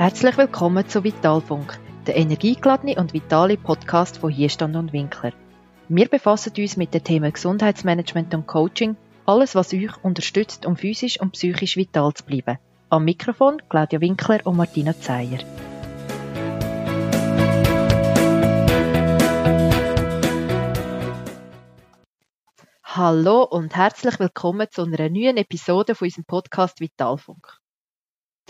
Herzlich willkommen zu Vitalfunk, der energiegeladene und vitale Podcast von Hierstand und Winkler. Wir befassen uns mit den Themen Gesundheitsmanagement und Coaching, alles was euch unterstützt, um physisch und psychisch vital zu bleiben. Am Mikrofon Claudia Winkler und Martina Zeyer. Hallo und herzlich willkommen zu einer neuen Episode von unserem Podcast Vitalfunk.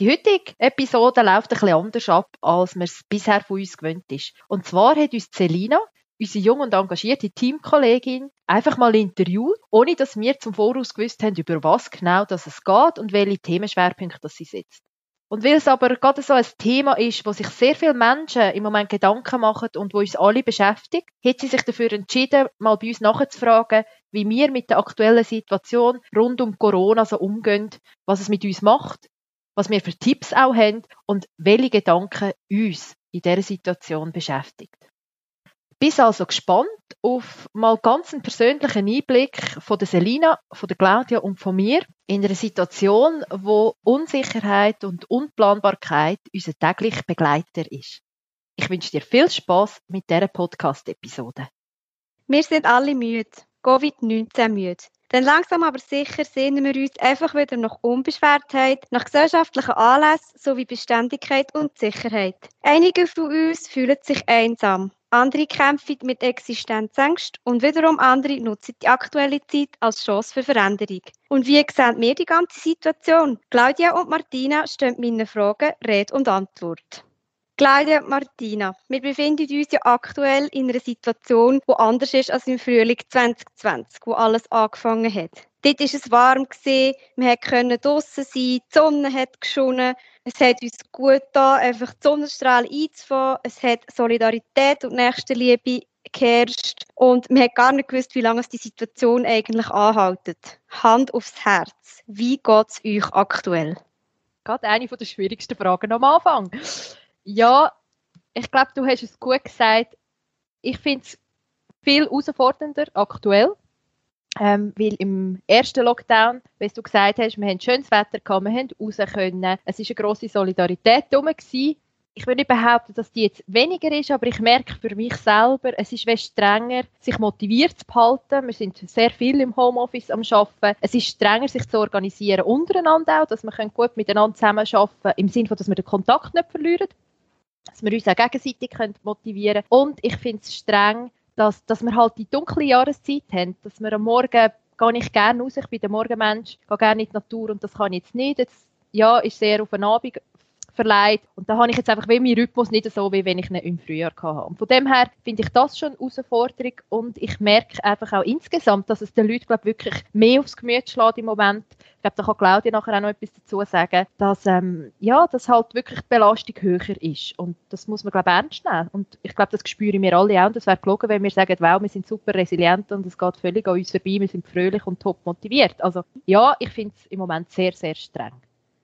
Die heutige Episode läuft bisschen anders ab, als man es bisher von uns gewöhnt ist. Und zwar hat uns Celina, unsere junge und engagierte Teamkollegin, einfach mal interviewt, ohne dass wir zum Voraus gewusst haben, über was genau das es geht und welche Themenschwerpunkte das sie setzt. Und weil es aber gerade so ein Thema ist, wo sich sehr viele Menschen im Moment Gedanken machen und wo uns alle beschäftigt, hat sie sich dafür entschieden, mal bei uns nachzufragen, wie wir mit der aktuellen Situation rund um Corona so umgehen, was es mit uns macht, was wir für Tipps auch haben und welche Gedanken uns in dieser Situation beschäftigt. Bis also gespannt auf mal ganz einen persönlichen Einblick von der Selina, von der Claudia und von mir in einer Situation, wo Unsicherheit und Unplanbarkeit unser täglicher Begleiter ist. Ich wünsche dir viel Spaß mit dieser Podcast-Episode. Wir sind alle müde, Covid-19 müde. Denn langsam aber sicher sehnen wir uns einfach wieder nach Unbeschwertheit, nach gesellschaftlichen Anlässen sowie Beständigkeit und Sicherheit. Einige von uns fühlen sich einsam. Andere kämpfen mit Existenzängsten und wiederum andere nutzen die aktuelle Zeit als Chance für Veränderung. Und wie sehen wir die ganze Situation? Claudia und Martina stehen meinen Fragen Rede und Antwort. Claudia Martina, wir befinden uns ja aktuell in einer Situation, die anders ist als im Frühling 2020, wo alles angefangen hat. Dort war es warm, wir konnten draußen sein, die Sonne hat geschonnen, es hat uns gut getan, einfach die Sonnenstrahlen einzufahren, es hat Solidarität und Nächstenliebe geherrscht und man hat gar nicht gewusst, wie lange die Situation eigentlich anhaltet. Hand aufs Herz, wie geht es euch aktuell? Gerade eine der schwierigsten Fragen am Anfang. Ja, ich glaube, du hast es gut gesagt. Ich finde es viel herausfordernder aktuell. Ähm, weil im ersten Lockdown, wie du gesagt hast, wir haben schönes Wetter gehabt, wir haben raus können. Es war eine grosse Solidarität herum. Ich will nicht behaupten, dass die jetzt weniger ist, aber ich merke für mich selber, es ist strenger, sich motiviert zu behalten. Wir sind sehr viel im Homeoffice am Arbeiten. Es ist strenger, sich zu organisieren untereinander auch, dass wir gut miteinander zusammenarbeiten können, im Sinne dass wir den Kontakt nicht verlieren dass wir uns auch gegenseitig motivieren können. Und ich finde es streng, dass, dass wir halt die dunkle Jahreszeit haben, dass wir am Morgen gehe ich gerne raus, ich bin der Morgenmensch, gehe gerne in die Natur und das kann ich jetzt nicht. Jetzt, ja, ist sehr auf den Abend verleiht. Und da habe ich jetzt einfach wie meinen Rhythmus nicht so, wie wenn ich ihn im Frühjahr hatte. Und von dem her finde ich das schon eine Herausforderung und ich merke einfach auch insgesamt, dass es den Leuten glaub, wirklich mehr aufs Gemüt schlägt im Moment. Ich glaube, da kann Claudia nachher auch noch etwas dazu sagen, dass, ähm, ja, dass halt wirklich die Belastung höher ist. Und das muss man, glaube ich, ernst nehmen. Und ich glaube, das spüren wir alle auch. Und das wäre gelogen, wenn wir sagen, wow, wir sind super resilient und es geht völlig an uns vorbei, wir sind fröhlich und top motiviert. Also ja, ich finde es im Moment sehr, sehr streng.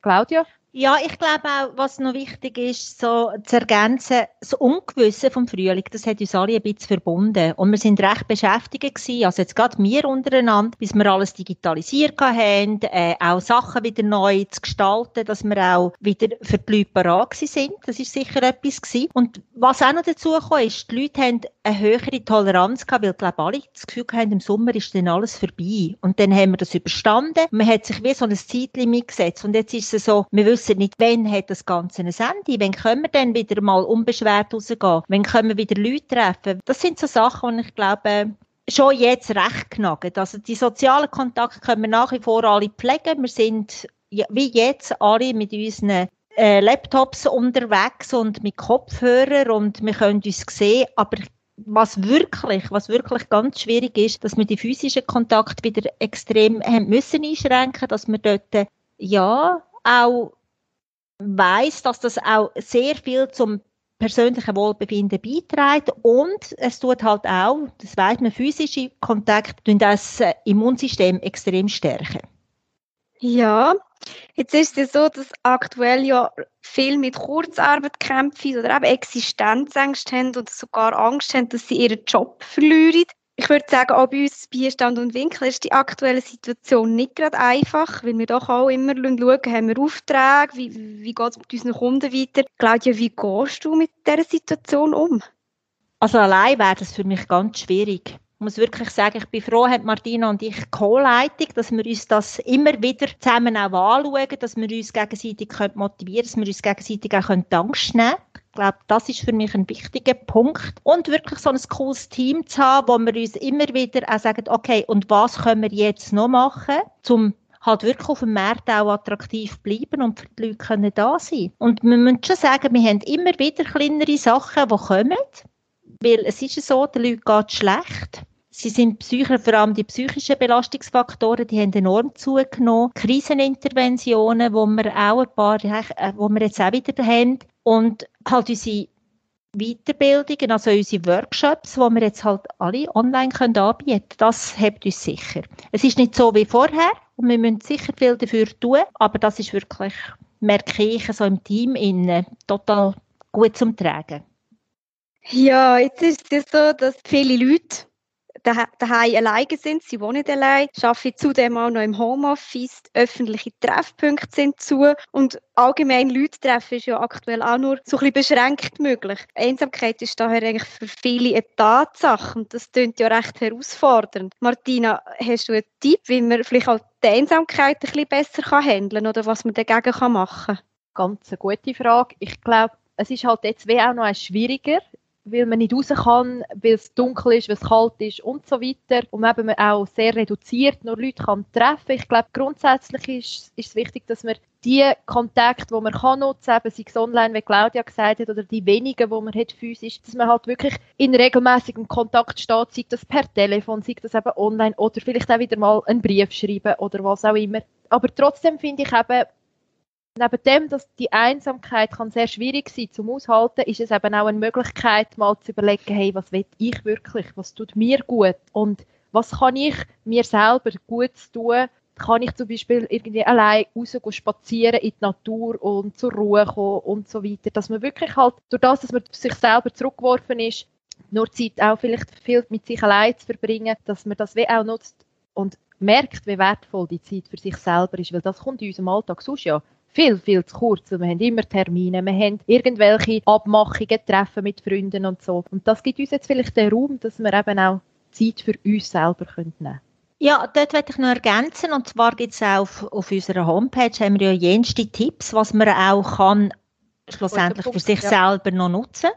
Claudia? Ja, ich glaube auch, was noch wichtig ist, so zu ergänzen, das Ungewisse vom Frühling, das hat uns alle ein bisschen verbunden. Und wir sind recht beschäftigt gewesen, also jetzt gerade wir untereinander, bis wir alles digitalisiert haben, äh, auch Sachen wieder neu zu gestalten, dass wir auch wieder für die Leute parat sind. Das ist sicher etwas gewesen. Und was auch noch dazu kam, ist, die Leute haben eine höhere Toleranz gehabt, weil, glaube alle das Gefühl haben, im Sommer ist dann alles vorbei. Und dann haben wir das überstanden. Man hat sich wie so ein Zeitlimit gesetzt. Und jetzt ist es so, wir wissen wissen nicht, wann hat das Ganze ein Ende, wann können wir dann wieder mal unbeschwert rausgehen, wann können wir wieder Leute treffen. Das sind so Sachen, die ich glaube, schon jetzt recht knacken. Also die sozialen Kontakte können wir nach wie vor alle pflegen. Wir sind wie jetzt alle mit unseren äh, Laptops unterwegs und mit Kopfhörern und wir können uns sehen, aber was wirklich, was wirklich ganz schwierig ist, dass wir die physischen Kontakte wieder extrem haben müssen einschränken, dass wir dort ja auch weiß, dass das auch sehr viel zum persönlichen Wohlbefinden beiträgt und es tut halt auch, das weiß man, physische Kontakte das äh, Immunsystem extrem stärken. Ja, jetzt ist es so, dass aktuell ja viel mit Kurzarbeit kämpfen oder eben Existenzängste haben oder sogar Angst haben, dass sie ihren Job verlieren. Ich würde sagen, auch bei uns Bierstand und Winkel ist die aktuelle Situation nicht gerade einfach, weil wir doch auch immer schauen, haben wir Aufträge, wie, wie geht es mit unseren Kunden weiter. Claudia, wie gehst du mit dieser Situation um? Also allein wäre das für mich ganz schwierig. Ich muss wirklich sagen, ich bin froh, haben Martina und ich Co-Leitung, dass wir uns das immer wieder zusammen auch anschauen, dass wir uns gegenseitig motivieren können, dass wir uns gegenseitig auch Angst nehmen können. Ich glaube, das ist für mich ein wichtiger Punkt. Und wirklich so ein cooles Team zu haben, wo wir uns immer wieder auch sagen, okay, und was können wir jetzt noch machen, um halt wirklich auf dem Markt auch attraktiv bleiben und für die Leute können da sein. Und wir müssen schon sagen, wir haben immer wieder kleinere Sachen, die kommen weil es ist so, den Leuten geht schlecht. Sie sind Psycher, vor allem die psychischen Belastungsfaktoren, die haben enorm zugenommen. Kriseninterventionen, wo wir auch ein paar, äh, wo wir jetzt auch wieder haben. Und halt unsere Weiterbildungen, also unsere Workshops, die wir jetzt halt alle online können anbieten können, das hebt uns sicher. Es ist nicht so wie vorher und wir müssen sicher viel dafür tun, aber das ist wirklich, merke ich, so im Team innen, total gut zum Tragen. Ja, jetzt ist es so, dass viele Leute daheim alleine sind, sie wohnen allein, arbeiten zudem auch noch im Homeoffice, öffentliche Treffpunkte sind zu und allgemein Leute treffen ist ja aktuell auch nur so ein bisschen beschränkt möglich. Einsamkeit ist daher eigentlich für viele eine Tatsache und das klingt ja recht herausfordernd. Martina, hast du einen Tipp, wie man vielleicht auch die Einsamkeit ein bisschen besser handeln kann oder was man dagegen machen kann? Ganz eine gute Frage. Ich glaube, es ist halt jetzt wie auch noch schwieriger, weil man nicht raus kann, weil es dunkel ist, weil es kalt ist und so weiter. Und man eben auch sehr reduziert nur Leute kann treffen Ich glaube, grundsätzlich ist, ist es wichtig, dass man die Kontakte, die man kann nutzen kann, sei es online, wie Claudia gesagt hat, oder die wenigen, die man hat physisch, dass man halt wirklich in regelmäßigem Kontakt steht, sei das per Telefon, sei das eben online oder vielleicht auch wieder mal einen Brief schreiben oder was auch immer. Aber trotzdem finde ich eben, neben dem, dass die Einsamkeit kann sehr schwierig sein zum Aushalten, ist es eben auch eine Möglichkeit, mal zu überlegen, hey, was will ich wirklich, was tut mir gut? Und was kann ich mir selber gut tun, kann ich zum Beispiel irgendwie allein raus spazieren in die Natur und zur Ruhe kommen und so weiter, dass man wirklich halt durch das, dass man sich selber zurückgeworfen ist, nur Zeit auch vielleicht viel mit sich allein zu verbringen, dass man das wie auch nutzt und merkt, wie wertvoll die Zeit für sich selber ist, weil das kommt in unserem Alltag sonst ja viel, viel zu kurz. Wir haben immer Termine, wir haben irgendwelche Abmachungen, Treffen mit Freunden und so. Und das gibt uns jetzt vielleicht den Raum, dass wir eben auch Zeit für uns selber nehmen können. Ja, dort möchte ich noch ergänzen. Und zwar gibt es auch auf, auf unserer Homepage haben wir ja jenste Tipps, was man auch kann schlussendlich Punkt, für sich ja. selber noch nutzen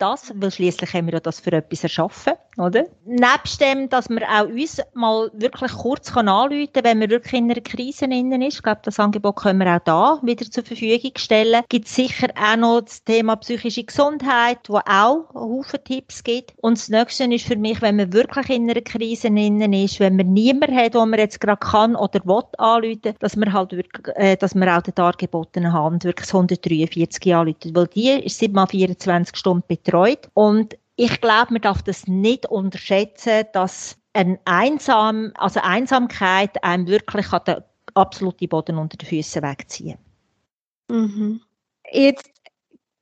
das, weil schließlich haben wir ja das für etwas erschaffen, oder? Nebst dem, dass wir auch uns mal wirklich kurz anrufen können, wenn wir wirklich in einer Krise innen ist. Ich glaube, das Angebot können wir auch da wieder zur Verfügung stellen. Gibt sicher auch noch das Thema psychische Gesundheit, wo auch Haufen Tipps gibt. Und das Nächste ist für mich, wenn man wirklich in einer Krise innen ist, wenn man niemanden hat, wo man jetzt gerade kann oder will anrufen, dass man halt wirklich, äh, dass man auch den dargebotenen Hand wirklich 143 anrufen. Weil die ist 7 mal 24 Stunden betreut. Und ich glaube, man darf das nicht unterschätzen, dass ein Einsam, also Einsamkeit einem wirklich den absoluten Boden unter den Füßen wegziehen. Mhm. Jetzt,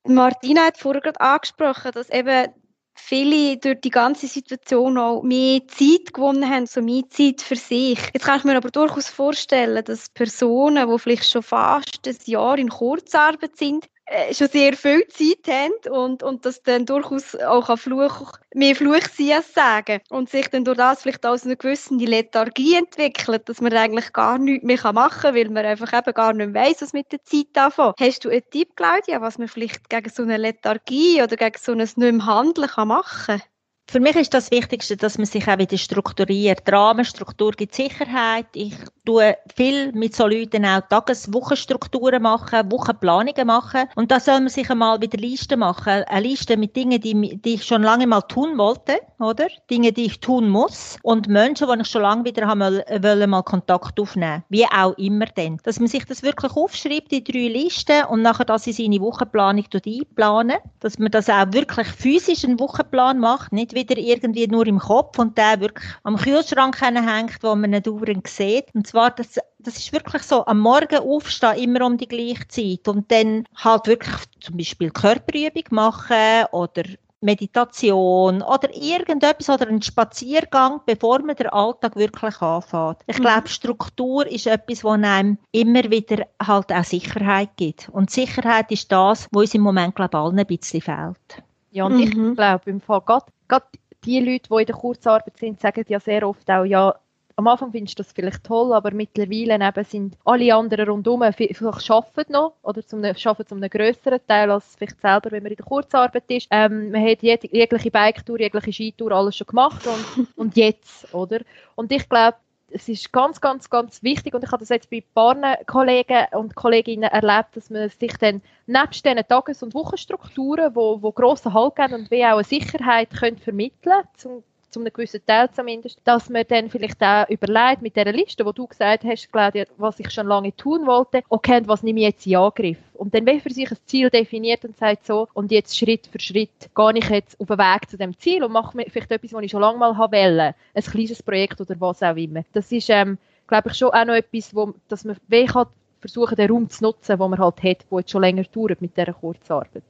Martina hat vorher gerade angesprochen, dass eben viele durch die ganze Situation auch mehr Zeit gewonnen haben, so mehr Zeit für sich. Jetzt kann ich mir aber durchaus vorstellen, dass Personen, die vielleicht schon fast ein Jahr in Kurzarbeit sind, schon sehr viel Zeit haben und, und das dann durchaus auch Fluch, mehr Fluch sein als sagen und sich dann durch das vielleicht aus einer gewissen Lethargie entwickelt, dass man eigentlich gar nichts mehr machen kann, weil man einfach eben gar nicht mehr weiss, was mit der Zeit anfängt. Hast du einen Tipp, Claudia, was man vielleicht gegen so eine Lethargie oder gegen so ein nicht mehr Handeln kann machen kann? Für mich ist das Wichtigste, dass man sich auch wieder strukturiert. Rahmenstruktur gibt Sicherheit. Ich tue viel mit so Leuten auch Tages-, Wochenstrukturen machen, Wochenplanungen machen. Und da soll man sich einmal wieder Listen machen. Eine Liste mit Dingen, die, die ich schon lange mal tun wollte, oder? Dinge, die ich tun muss. Und Menschen, die ich schon lange wieder haben wollen, mal Kontakt aufnehmen. Wie auch immer denn. Dass man sich das wirklich aufschreibt, die drei Listen, und nachher das in seine Wochenplanung einplanen. Dass man das auch wirklich physisch einen Wochenplan macht, nicht wieder irgendwie nur im Kopf und der wirklich am Kühlschrank hängt, wo man nicht dauernd sieht. Und zwar, das, das ist wirklich so, am Morgen aufstehen, immer um die gleiche Zeit und dann halt wirklich zum Beispiel Körperübung machen oder Meditation oder irgendetwas oder ein Spaziergang, bevor man den Alltag wirklich anfängt. Ich mhm. glaube, Struktur ist etwas, was einem immer wieder halt auch Sicherheit gibt. Und Sicherheit ist das, was uns im Moment, glaube ich, allen ein bisschen fehlt. Ja, und mhm. ich glaube, im Fall gerade, gerade die Leute, die in der Kurzarbeit sind, sagen ja sehr oft auch, ja, am Anfang findest du das vielleicht toll, aber mittlerweile eben sind alle anderen rundherum vielleicht arbeiten noch oder zum, arbeiten zu einem grösseren Teil als vielleicht selber, wenn man in der Kurzarbeit ist. Ähm, man hat jeg jegliche Bike-Tour, jegliche Skitour, alles schon gemacht und, und jetzt, oder? Und ich glaube, es ist ganz, ganz, ganz wichtig und ich habe das jetzt bei ein Kollegen und Kolleginnen erlebt, dass man sich dann nebst diesen Tages- und Wochenstrukturen, wo, wo grossen Halt geben und wie auch eine Sicherheit können vermitteln können, zu einem gewissen Teil zumindest, dass man dann vielleicht auch überlegt mit dieser Liste, wo du gesagt hast, Claudia, was ich schon lange tun wollte, okay, was nehme ich jetzt in Angriff? Und dann wie für sich ein Ziel definiert und sagt so, und jetzt Schritt für Schritt gehe ich jetzt auf den Weg zu dem Ziel und mache vielleicht etwas, was ich schon lange mal haben wollte, ein kleines Projekt oder was auch immer. Das ist, ähm, glaube ich, schon auch noch etwas, wo, dass man wie kann versuchen, den Raum zu nutzen, den man halt hat, der jetzt schon länger dauert mit dieser Kurzarbeit.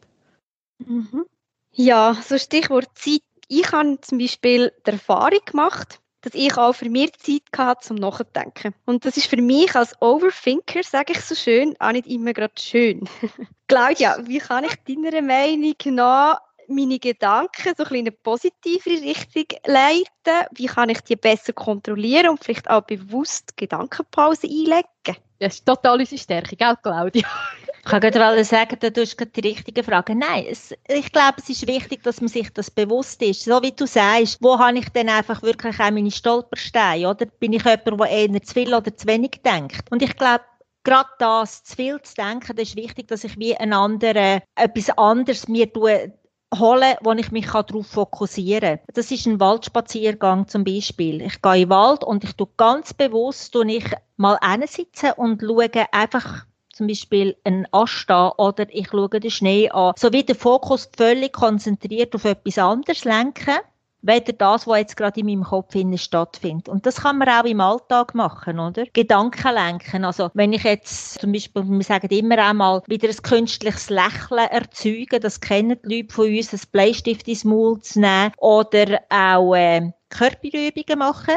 Mhm. Ja, so Stichwort Zeit ich habe zum Beispiel die Erfahrung gemacht, dass ich auch für mich Zeit hatte zum Nachdenken. Und das ist für mich als Overthinker, sage ich so schön, auch nicht immer gerade schön. Claudia, wie kann ich deiner Meinung nach meine Gedanken so ein in eine positivere Richtung leiten? Wie kann ich die besser kontrollieren und vielleicht auch bewusst Gedankenpause einlegen? Das ist total unsere Stärke, gell, Claudia? Ich kann gerade sagen, du hast gerade die richtige Frage. Nein, es, ich glaube, es ist wichtig, dass man sich das bewusst ist. So wie du sagst, wo habe ich denn einfach wirklich auch meine Stolpersteine? Oder bin ich jemand, der eher zu viel oder zu wenig denkt? Und ich glaube, gerade das, zu viel zu denken, das ist wichtig, dass ich wie ein anderer, etwas anderes mir tue, holen, wo ich mich darauf fokussieren kann. Das ist ein Waldspaziergang zum Beispiel. Ich gehe in den Wald und ich tue ganz bewusst tue ich mal sitzen und schaue einfach zum Beispiel einen Ast an oder ich schaue den Schnee an. So wie der Fokus völlig konzentriert auf etwas anderes lenken, weder das, was jetzt gerade in meinem Kopf stattfindet. Und das kann man auch im Alltag machen, oder? Gedanken lenken. Also, wenn ich jetzt zum Beispiel, wir sagen immer einmal, wieder ein künstliches Lächeln erzeugen, das kennen die Leute von uns, ein Bleistift ins Maul zu nehmen, oder auch äh, Körperübungen machen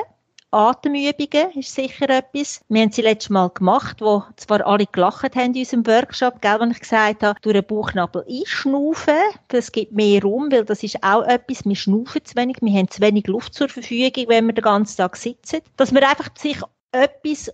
Atemübungen ist sicher etwas. Wir haben sie letztes Mal gemacht, wo zwar alle gelacht haben in unserem Workshop, gell, wenn ich gesagt habe, durch den Bauchnabel einschnaufen, das gibt mehr Raum, weil das ist auch etwas, wir schnaufen zu wenig, wir haben zu wenig Luft zur Verfügung, wenn wir den ganzen Tag sitzen. Dass man einfach sich etwas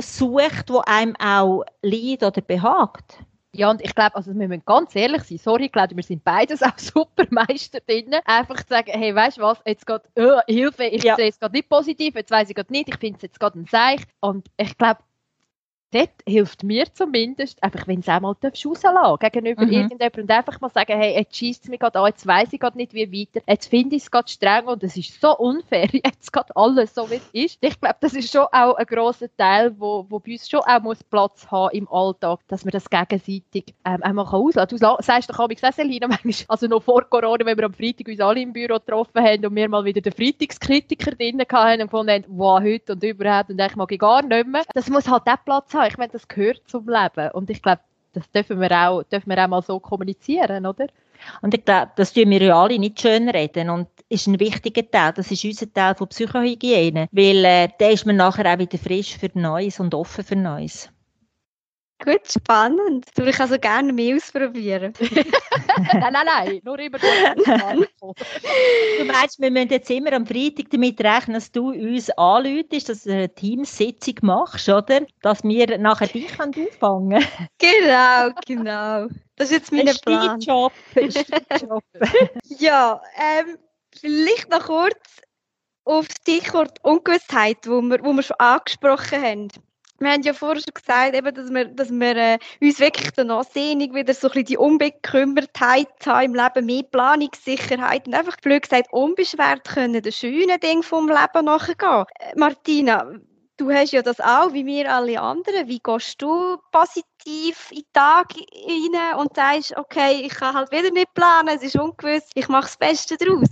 sucht, wo einem auch liegt oder behagt. Ja, und ich glaube, also wir müssen ganz ehrlich sein, sorry, ich glaube, wir sind beides auch super Meister drin. Einfach zu sagen, hey, weißt du was, jetzt geht, uh, Hilfe, ich ja. sehe es gerade nicht positiv, jetzt weiß ich gerade nicht, ich finde es jetzt gerade ein Seich. Und ich glaube, dort hilft mir zumindest, einfach wenn es einmal rauslassen gegenüber mhm. irgendjemandem und einfach mal sagen, hey, jetzt schießt es mich gerade an, jetzt weiss ich gerade nicht, wie weiter, jetzt finde ich es gerade streng und es ist so unfair, jetzt geht alles so, wie es ist. Ich glaube, das ist schon auch ein grosser Teil, wo, wo bei uns schon auch muss Platz haben im Alltag, dass man das gegenseitig ähm, einmal auslassen kann. Du sagst doch auch, Selina, manchmal, also noch vor Corona, wenn wir am Freitag uns alle im Büro getroffen haben und wir mal wieder den Freitagskritiker drinnen hatten und gefunden haben, wow, heute und überhaupt und eigentlich mag ich gar nicht mehr. Das muss halt auch Platz haben haben. Ich meine, das gehört zum Leben. Und ich glaube, das dürfen wir auch, dürfen wir auch mal so kommunizieren, oder? Und ich glaube, das tun wir ja alle nicht schön reden und ist ein wichtiger Teil. Das ist unser Teil von Psychohygiene, weil äh, da ist man nachher auch wieder frisch für Neues und offen für Neues. Gut, spannend. Du ich also gerne mehr ausprobieren. nein, nein, nein, nur über Du meinst, wir müssen jetzt immer am Freitag damit rechnen, dass du uns anläutest, dass du eine Teamsitzung machst, oder? Dass wir nachher dich auffangen Genau, genau. Das ist jetzt mein ein Plan. Job. Job. ja, ähm, vielleicht noch kurz auf das Stichwort Ungewissheit, wo wir, wo wir schon angesprochen haben wir haben ja vorher schon gesagt, eben, dass wir, dass wir äh, uns wirklich danach sehnig wieder so ein bisschen die Unbekümmertheit haben im Leben, mehr Planungssicherheit und einfach blöd gesagt unbeschwert können den schönen Dingen vom Leben nachgehen. Äh, Martina, du hast ja das auch, wie wir alle anderen. Wie gehst du positiv in den Tag rein und sagst, okay, ich kann halt wieder nicht planen, es ist ungewiss, ich mache das Beste daraus?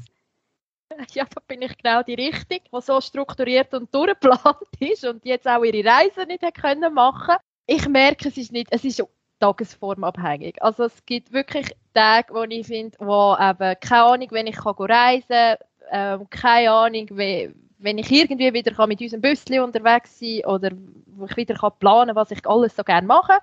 ja, da bin ich genau die Richtige, die so strukturiert und durchgeplant ist und jetzt auch ihre Reise nicht können machen Ich merke, es ist nicht, es ist tagesformabhängig. Also es gibt wirklich Tage, wo ich finde, wo eben, keine Ahnung, wenn ich kann reisen kann, ähm, keine Ahnung, wie, wenn ich irgendwie wieder kann mit unserem Büsschen unterwegs sein oder wo ich wieder kann planen was ich alles so gerne mache.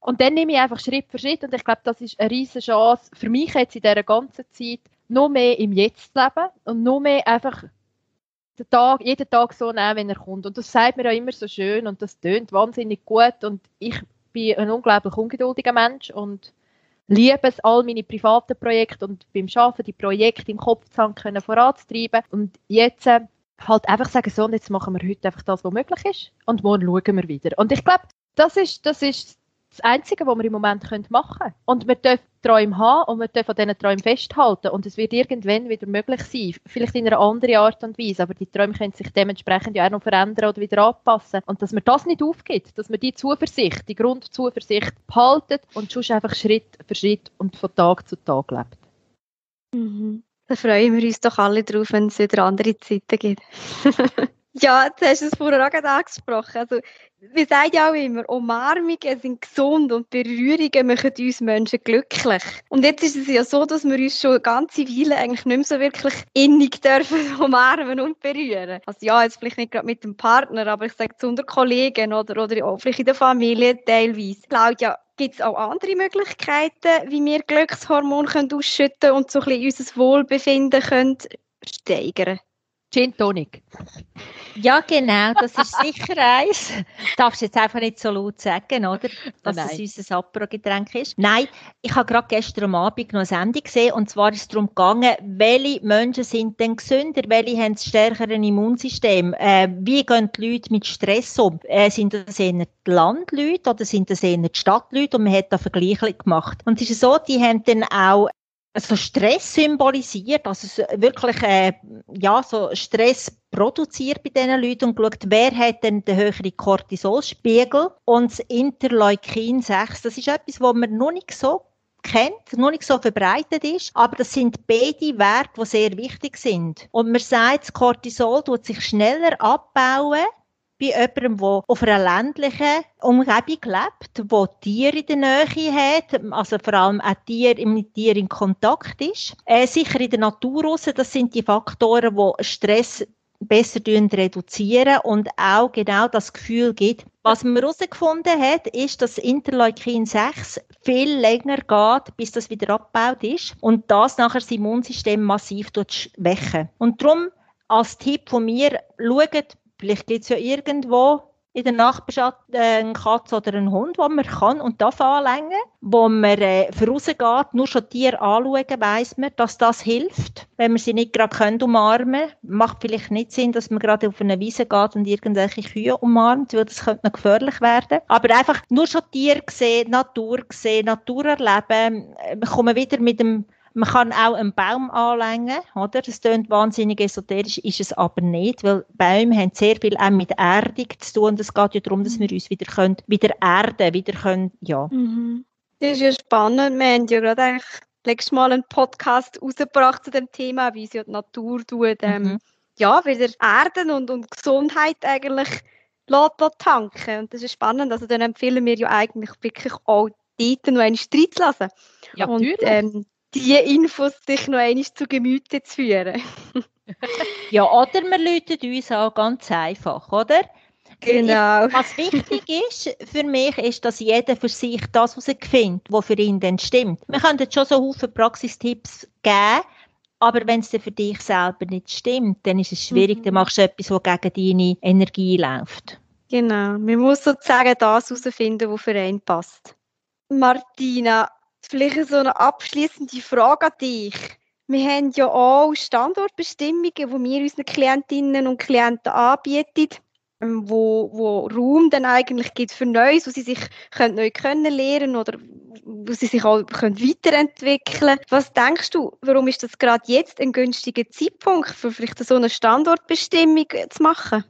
Und dann nehme ich einfach Schritt für Schritt und ich glaube, das ist eine riesige Chance für mich jetzt in dieser ganzen Zeit, noch mehr im Jetzt leben und noch mehr einfach den Tag, jeden Tag so nehmen, wenn er kommt. Und das sagt mir ja immer so schön und das tönt wahnsinnig gut und ich bin ein unglaublich ungeduldiger Mensch und liebe es, all meine privaten Projekte und beim Arbeiten die Projekte im Kopf zu haben, können voranzutreiben. Und jetzt äh, halt einfach sagen, so, und jetzt machen wir heute einfach das, was möglich ist und morgen schauen wir wieder. Und ich glaube, das ist, das ist das Einzige, was wir im Moment machen können. Und wir dürfen Träume haben und wir dürfen an diesen Träumen festhalten. Und es wird irgendwann wieder möglich sein. Vielleicht in einer anderen Art und Weise. Aber die Träume können sich dementsprechend ja auch noch verändern oder wieder anpassen. Und dass man das nicht aufgibt, dass man die Zuversicht, die Grundzuversicht behaltet und schon einfach Schritt für Schritt und von Tag zu Tag lebt. Mhm. Da freuen wir uns doch alle drauf, wenn es wieder andere Zeiten gibt. ja, du hast es vorher auch gerade angesprochen. Also, wir sagen ja auch immer, Umarmungen sind gesund und Berührungen machen uns Menschen glücklich. Und jetzt ist es ja so, dass wir uns schon eine ganze Weile eigentlich nicht mehr so wirklich innig dürfen umarmen und berühren. Also ja, jetzt vielleicht nicht gerade mit dem Partner, aber ich sage zu unter Kollegen oder, oder auch vielleicht in der Familie teilweise. Claudia, gibt es auch andere Möglichkeiten, wie wir Glückshormone können ausschütten und so ein bisschen unser Wohlbefinden können steigern Gin Tonic. Ja, genau, das ist sicher eins. Darfst du jetzt einfach nicht so laut sagen, oder? Dass es unser Apero-Getränk ist. Nein, ich habe gerade gestern Abend noch eine Sendung gesehen und zwar ist es darum gegangen, welche Menschen sind denn gesünder, welche haben das stärkere Immunsystem, äh, wie gehen die Leute mit Stress um? Äh, sind das eher die Landleute oder sind das eher die Stadtleute? Und man hat da Vergleiche gemacht. Und es ist so, die haben dann auch so Stress symbolisiert, also wirklich äh, ja, so Stress produziert bei diesen Leuten und geschaut, wer hat denn den höheren Cortisolspiegel und das Interleukin 6. Das ist etwas, was man noch nicht so kennt, noch nicht so verbreitet ist, aber das sind beide Werte, die sehr wichtig sind. Und man sagt, das Cortisol tut sich schneller abbauen bei jemandem, der auf einer ländlichen Umgebung lebt, wo Tiere in der Nähe hat, also vor allem auch Tier, mit Tieren in Kontakt ist. Äh, sicher in der Natur raus, das sind die Faktoren, die Stress besser reduzieren und auch genau das Gefühl gibt. Was man herausgefunden hat, ist, dass Interleukin 6 viel länger geht, bis das wieder abgebaut ist und das nachher das Immunsystem massiv schwächen. Und darum als Tipp von mir, schaut Vielleicht gibt es ja irgendwo in der Nachbarschaft äh, eine Katze oder einen Hund, wo man kann und darf anlängen, wo man äh, vorausgeht, nur schon Tiere anschauen, weiss man, dass das hilft. Wenn man sie nicht gerade umarmen macht vielleicht nicht Sinn, dass man gerade auf eine Wiese geht und irgendwelche Kühe umarmt, weil das könnte noch gefährlich werden. Aber einfach nur schon Tiere sehen, Natur sehen, Natur erleben, äh, kommen wieder mit dem man kann auch einen Baum anlängen, oder? Das klingt wahnsinnig esoterisch, ist es aber nicht, weil Bäume haben sehr viel auch mit Erdung zu tun. Es geht ja darum, dass wir uns wieder können, wieder erden, wieder können, ja. Mhm. Das ist ja spannend. Wir haben ja gerade eigentlich letztes Mal einen Podcast rausgebracht zu dem Thema, wie sie die Natur tut, ähm, mhm. ja, wieder erden und, und Gesundheit eigentlich lässt, tanken. Und das ist spannend. Also dann empfehlen wir ja eigentlich wirklich auch dort noch einen Streit zu lassen. Ja, und, natürlich. Ähm, die Infos sich noch einmal zu Gemüte zu führen. ja, oder wir läuten uns auch ganz einfach, oder? Genau. Was wichtig ist für mich, ist, dass jeder für sich das herausfindet, was für ihn denn stimmt. Wir können jetzt schon so viele Praxistipps geben, aber wenn es für dich selber nicht stimmt, dann ist es schwierig, mhm. dann machst du etwas, was gegen deine Energie läuft. Genau, man muss sozusagen das herausfinden, was für einen passt. Martina, Vielleicht so eine abschließende Frage an dich. Wir haben ja auch Standortbestimmungen, die wir unseren Klientinnen und Klienten anbieten, ähm, wo, wo Raum dann eigentlich gibt für Neues, wo sie sich können neu kennenlernen oder wo sie sich auch können weiterentwickeln Was denkst du, warum ist das gerade jetzt ein günstiger Zeitpunkt, für vielleicht so eine Standortbestimmung zu machen?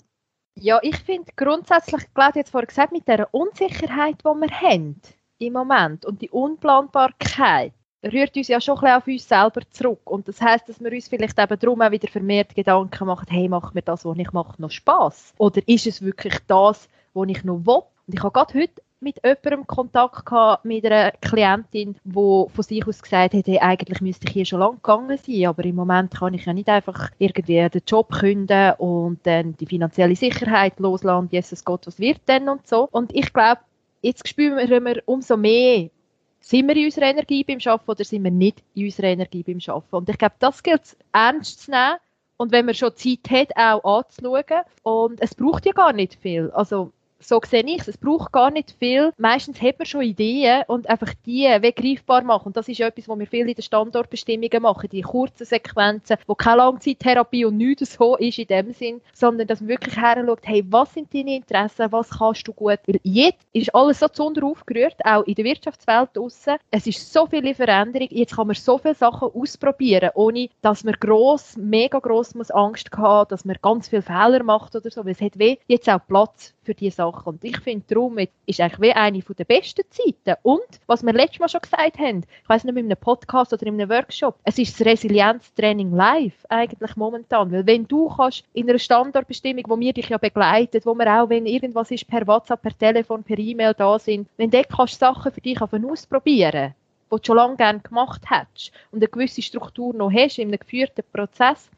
Ja, ich finde grundsätzlich, Claudia jetzt vorher gesagt, mit der Unsicherheit, die wir haben, im Moment und die Unplanbarkeit rührt uns ja schon ein auf uns selber zurück. Und das heißt, dass wir uns vielleicht eben darum auch wieder vermehrt Gedanken machen, hey, macht mir das, was ich mache, noch Spaß? Oder ist es wirklich das, was ich noch will? Und ich habe gerade heute mit jemandem Kontakt gehabt, mit einer Klientin, die von sich aus gesagt hat, hey, eigentlich müsste ich hier schon lange gegangen sein, aber im Moment kann ich ja nicht einfach irgendwie den Job künden und dann die finanzielle Sicherheit loslassen, Jesus Gott, was wird denn und so. Und ich glaube, jetzt spüren wir umso mehr, sind wir in unserer Energie beim Arbeiten oder sind wir nicht in unserer Energie beim Arbeiten. Und ich glaube, das gilt es ernst zu nehmen und wenn man schon Zeit hat, auch anzuschauen. Und es braucht ja gar nicht viel. Also so sehe ich es. Es braucht gar nicht viel. Meistens hat man schon Ideen und einfach die weggreifbar machen. Und das ist etwas, was wir viel in den Standortbestimmungen machen. Die kurzen Sequenzen, wo keine Langzeittherapie und nichts so ist in dem Sinn, sondern dass man wirklich heranschaut, hey, was sind deine Interessen, was kannst du gut? Weil jetzt ist alles so zu aufgerührt, auch in der Wirtschaftswelt draussen. Es ist so viele Veränderungen. Jetzt kann man so viele Sachen ausprobieren, ohne dass man gross, mega gross muss Angst haben, dass man ganz viele Fehler macht oder so. Weil es hat weh jetzt auch Platz für diese Sachen. Und ich finde, darum ist eigentlich wie eine der besten Zeiten. Und, was wir letztes Mal schon gesagt haben, ich weiß nicht, in einem Podcast oder in einem Workshop, es ist das Resilienztraining live eigentlich momentan. Weil wenn du kannst in einer Standortbestimmung, wo wir dich ja begleiten, wo wir auch, wenn irgendwas ist, per WhatsApp, per Telefon, per E-Mail da sind, wenn du kannst Sachen für dich ausprobieren die du schon lange gerne gemacht hast und eine gewisse Struktur noch hast in einem geführten Prozess,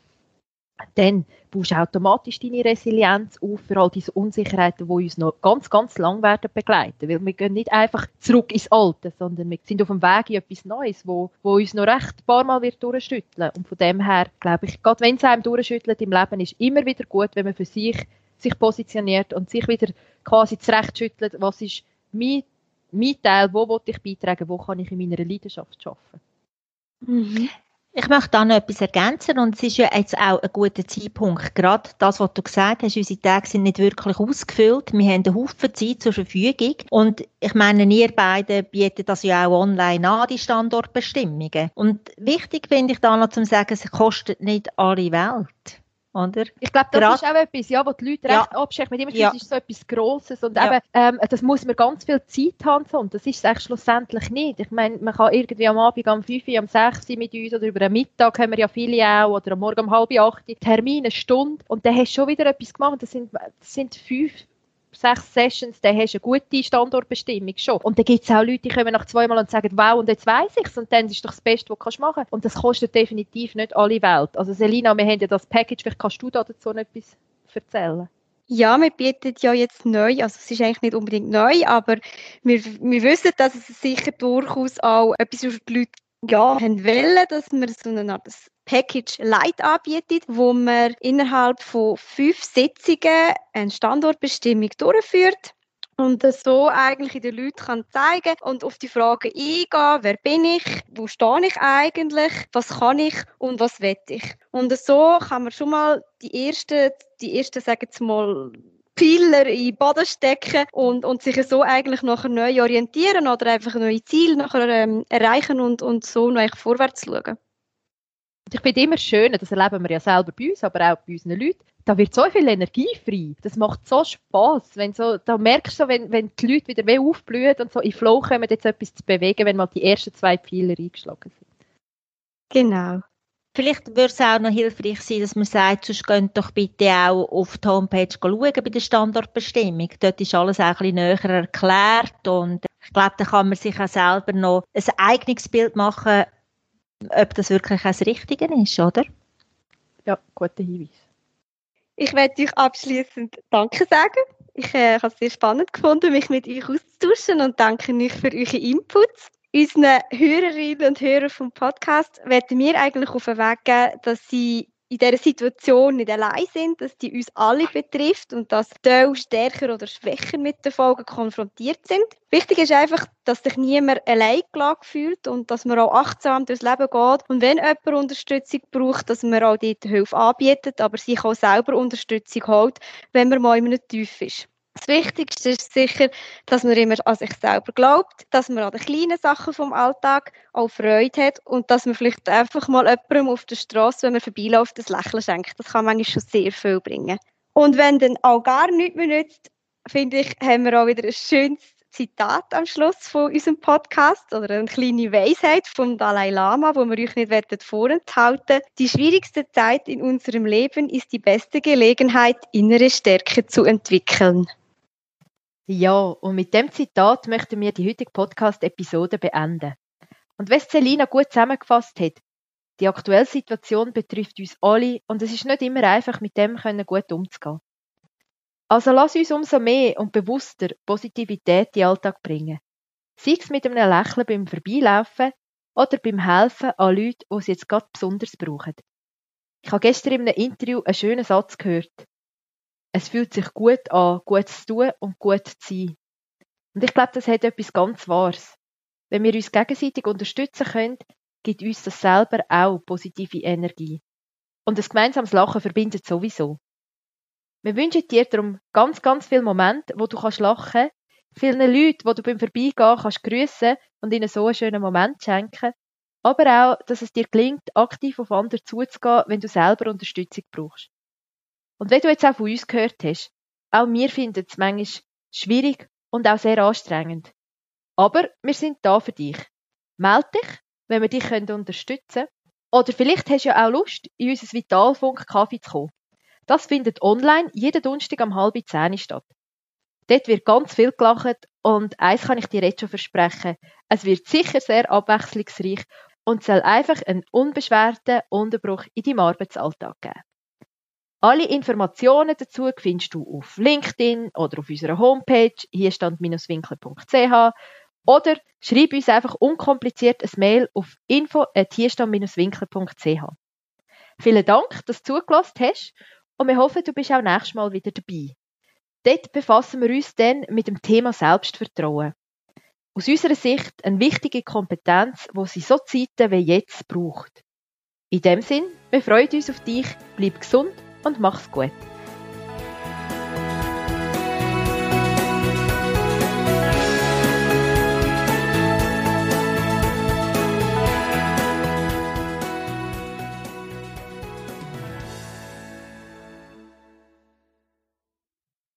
dann baust du automatisch deine Resilienz auf für all diese Unsicherheiten, die uns noch ganz, ganz lang werden begleiten. Weil wir gehen nicht einfach zurück ins Alte, sondern wir sind auf dem Weg in etwas Neues, wo, wo uns noch recht ein paar Mal wird durchschütteln. Und von dem her, glaube ich, gerade wenn es einem durchschüttelt im Leben, ist immer wieder gut, wenn man für sich sich positioniert und sich wieder quasi zurechtschüttelt, was ist mein, mein Teil, wo will ich beitragen, wo kann ich in meiner Leidenschaft arbeiten. Mhm. Ich möchte da noch etwas ergänzen und es ist ja jetzt auch ein guter Zeitpunkt. Gerade das, was du gesagt hast, unsere Tage sind nicht wirklich ausgefüllt. Wir haben einen Haufen Zeit zur Verfügung und ich meine, ihr beide bietet das ja auch online an, die Standortbestimmungen. Und wichtig finde ich da noch zu sagen, es kostet nicht alle Welt. Oder? Ich glaube, das Grad, ist auch etwas, ja, wo die Leute ja. recht abschrecken. Mit immer ja. ist so etwas Grosses und ja. eben, ähm, das muss man ganz viel Zeit haben und das ist es eigentlich schlussendlich nicht. Ich meine, man kann irgendwie am Abend um 5 Uhr, um 6 Uhr mit uns oder über einen Mittag haben wir ja viele auch oder am Morgen um halb 8 Uhr Termin, eine Stunde und dann hast du schon wieder etwas gemacht. Das sind, das sind fünf sechs Sessions, dann hast du eine gute Standortbestimmung schon. Und dann gibt es auch Leute, die kommen nach zweimal und sagen, wow, und jetzt weiss ich es. Und dann ist doch das Beste, was du machen kannst. Und das kostet definitiv nicht alle Welt. Also Selina, wir haben ja das Package, vielleicht kannst du dazu noch etwas erzählen. Ja, wir bieten ja jetzt neu, also es ist eigentlich nicht unbedingt neu, aber wir, wir wissen, dass es sicher durchaus auch etwas für die Leute ja, haben wollen, dass wir so eine Art Package Light anbietet, wo man innerhalb von fünf Sitzungen eine Standortbestimmung durchführt und so eigentlich den Leuten kann zeigen und auf die Fragen eingehen, wer bin ich, wo stehe ich eigentlich, was kann ich und was will ich. Und so kann man schon mal die ersten, die ersten sagen wir mal, Pfeiler in den Boden stecken und, und sich so eigentlich nachher neu orientieren oder einfach neue Ziele nachher ähm, erreichen und, und so noch vorwärts schauen. Ich finde immer schön, das erleben wir ja selber bei uns, aber auch bei unseren Leuten, da wird so viel Energie frei. Das macht so Spass. Wenn so, da merkst du, wenn, wenn die Leute wieder mehr aufblühen und so in Flow kommen, jetzt etwas zu bewegen, wenn mal die ersten zwei Pfeiler eingeschlagen sind. Genau. Vielleicht würde es auch noch hilfreich sein, dass man sagt, sonst könnt doch bitte auch auf die Homepage schauen bei der Standortbestimmung. Dort ist alles auch ein bisschen näher erklärt und ich glaube, da kann man sich auch selber noch ein eigenes Bild machen, ob das wirklich das Richtige ist, oder? Ja, guter Hinweis. Ich werde euch abschließend Danke sagen. Ich äh, habe es sehr spannend gefunden, mich mit euch auszutauschen und danke euch für eure Inputs. Unseren Hörerinnen und Hörern vom Podcast werden wir eigentlich auf den Weg geben, dass sie in dieser Situation nicht allein sind, dass die uns alle betrifft und dass Teil stärker oder schwächer mit den Folgen konfrontiert sind. Wichtig ist einfach, dass sich niemand allein gelassen fühlt und dass man auch achtsam durchs Leben geht. Und wenn jemand Unterstützung braucht, dass man auch dort Hilfe anbietet, aber sich auch selber Unterstützung holt, wenn man mal in einem Tief ist. Das Wichtigste ist sicher, dass man immer an sich selber glaubt, dass man an den kleinen Sachen vom Alltag auch Freude hat und dass man vielleicht einfach mal jemandem auf der Straße, wenn man vorbeiläuft, das Lächeln schenkt. Das kann manchmal schon sehr viel bringen. Und wenn dann auch gar nichts mehr nützt, finde ich, haben wir auch wieder ein schönes Zitat am Schluss von unserem Podcast oder eine kleine Weisheit vom Dalai Lama, wo wir euch nicht vorenthalten Die schwierigste Zeit in unserem Leben ist die beste Gelegenheit, innere Stärke zu entwickeln. Ja, und mit dem Zitat möchten wir die heutige Podcast-Episode beenden. Und was Selina gut zusammengefasst hat, die aktuelle Situation betrifft uns alle und es ist nicht immer einfach, mit dem können gut umzugehen. Also lass uns umso mehr und bewusster Positivität in den Alltag bringen. Sei es mit einem Lächeln beim Vorbeilaufen oder beim Helfen an Leuten, die es jetzt gerade besonders brauchen. Ich habe gestern in einem Interview einen schönen Satz gehört. Es fühlt sich gut an, gut zu tun und gut zu sein. Und ich glaube, das hat etwas ganz Wahres. Wenn wir uns gegenseitig unterstützen können, gibt uns das selber auch positive Energie. Und ein gemeinsames Lachen verbindet sowieso. Wir wünschen dir darum ganz, ganz viele Momente, wo du kannst lachen vielen Leuten, wo du beim Vorbeigehen kannst grüßen und ihnen so einen schönen Moment schenken, aber auch, dass es dir gelingt, aktiv auf andere zuzugehen, wenn du selber Unterstützung brauchst. Und wenn du jetzt auch von uns gehört hast, auch wir finden es manchmal schwierig und auch sehr anstrengend. Aber wir sind da für dich. Meld dich, wenn wir dich unterstützen können. Oder vielleicht hast du ja auch Lust, in unser Vitalfunk Kaffee zu kommen. Das findet online jeden Donnerstag um halb zehn statt. Dort wird ganz viel gelacht und eins kann ich dir jetzt schon versprechen. Es wird sicher sehr abwechslungsreich und soll einfach einen unbeschwerten Unterbruch in deinem Arbeitsalltag geben. Alle Informationen dazu findest du auf LinkedIn oder auf unserer Homepage hierstand-winkler.ch oder schreib uns einfach unkompliziert ein Mail auf info.hierstand-winkler.ch. Vielen Dank, dass du zugelassen hast und wir hoffen, du bist auch nächstes Mal wieder dabei. Dort befassen wir uns dann mit dem Thema Selbstvertrauen. Aus unserer Sicht eine wichtige Kompetenz, wo sie so Zeiten wie jetzt braucht. In dem Sinn, wir freuen uns auf dich, bleib gesund und mach's gut.